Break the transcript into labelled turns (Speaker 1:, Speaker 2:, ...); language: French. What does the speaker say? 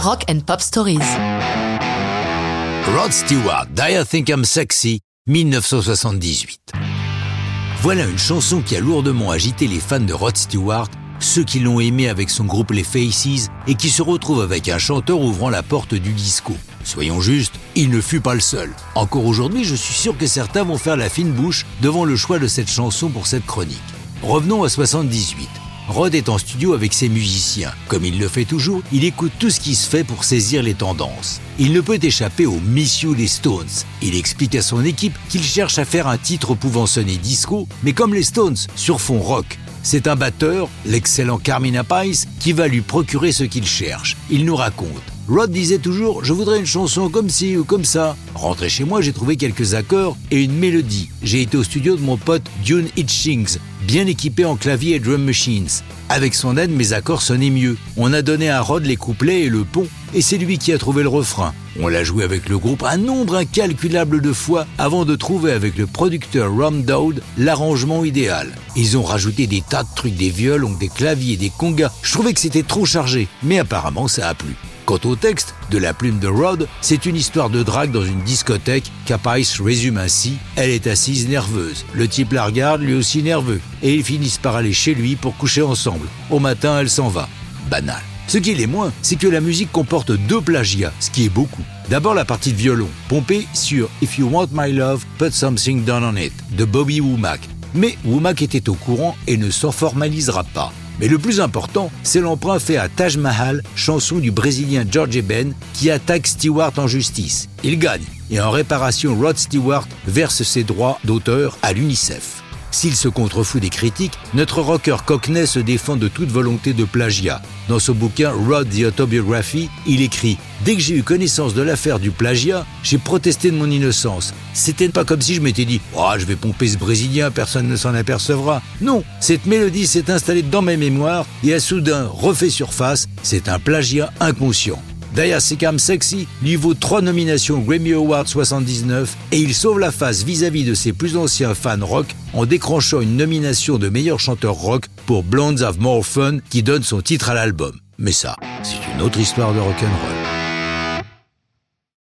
Speaker 1: Rock and Pop Stories.
Speaker 2: Rod Stewart, I Think I'm Sexy, 1978. Voilà une chanson qui a lourdement agité les fans de Rod Stewart, ceux qui l'ont aimé avec son groupe Les Faces et qui se retrouvent avec un chanteur ouvrant la porte du disco. Soyons justes, il ne fut pas le seul. Encore aujourd'hui, je suis sûr que certains vont faire la fine bouche devant le choix de cette chanson pour cette chronique. Revenons à 78. Rod est en studio avec ses musiciens. Comme il le fait toujours, il écoute tout ce qui se fait pour saisir les tendances. Il ne peut échapper au Miss You des Stones. Il explique à son équipe qu'il cherche à faire un titre pouvant sonner disco, mais comme les Stones, sur fond rock. C'est un batteur, l'excellent Carmina Pice, qui va lui procurer ce qu'il cherche. Il nous raconte. Rod disait toujours Je voudrais une chanson comme ci ou comme ça. Rentré chez moi, j'ai trouvé quelques accords et une mélodie. J'ai été au studio de mon pote Dune Hitchings, bien équipé en clavier et drum machines. Avec son aide, mes accords sonnaient mieux. On a donné à Rod les couplets et le pont, et c'est lui qui a trouvé le refrain. On l'a joué avec le groupe un nombre incalculable de fois avant de trouver avec le producteur Rom Dowd l'arrangement idéal. Ils ont rajouté des tas de trucs, des violons, des claviers, des congas. Je trouvais que c'était trop chargé, mais apparemment ça a plu. Quant au texte, de la plume de Rod, c'est une histoire de drague dans une discothèque qu'Apice résume ainsi Elle est assise nerveuse. Le type la regarde, lui aussi nerveux. Et ils finissent par aller chez lui pour coucher ensemble. Au matin, elle s'en va. Banal. Ce qui est moins, c'est que la musique comporte deux plagiats, ce qui est beaucoup. D'abord la partie de violon, pompée sur If You Want My Love, Put Something Down on It, de Bobby Womack. Mais Womack était au courant et ne s'en formalisera pas. Mais le plus important, c'est l'emprunt fait à Taj Mahal, chanson du Brésilien George Ben, qui attaque Stewart en justice. Il gagne, et en réparation, Rod Stewart verse ses droits d'auteur à l'UNICEF. S'il se contrefout des critiques, notre rocker Cockney se défend de toute volonté de plagiat. Dans son bouquin Rod the Autobiography, il écrit Dès que j'ai eu connaissance de l'affaire du plagiat, j'ai protesté de mon innocence. C'était pas comme si je m'étais dit oh, je vais pomper ce Brésilien, personne ne s'en apercevra. Non, cette mélodie s'est installée dans mes mémoires et a soudain refait surface. C'est un plagiat inconscient. Daya Sekam Sexy lui vaut trois nominations Grammy Award 79 et il sauve la face vis-à-vis de ses plus anciens fans rock en décrochant une nomination de meilleur chanteur rock pour Blondes Have More Fun qui donne son titre à l'album. Mais ça, c'est une autre histoire de rock'n'roll.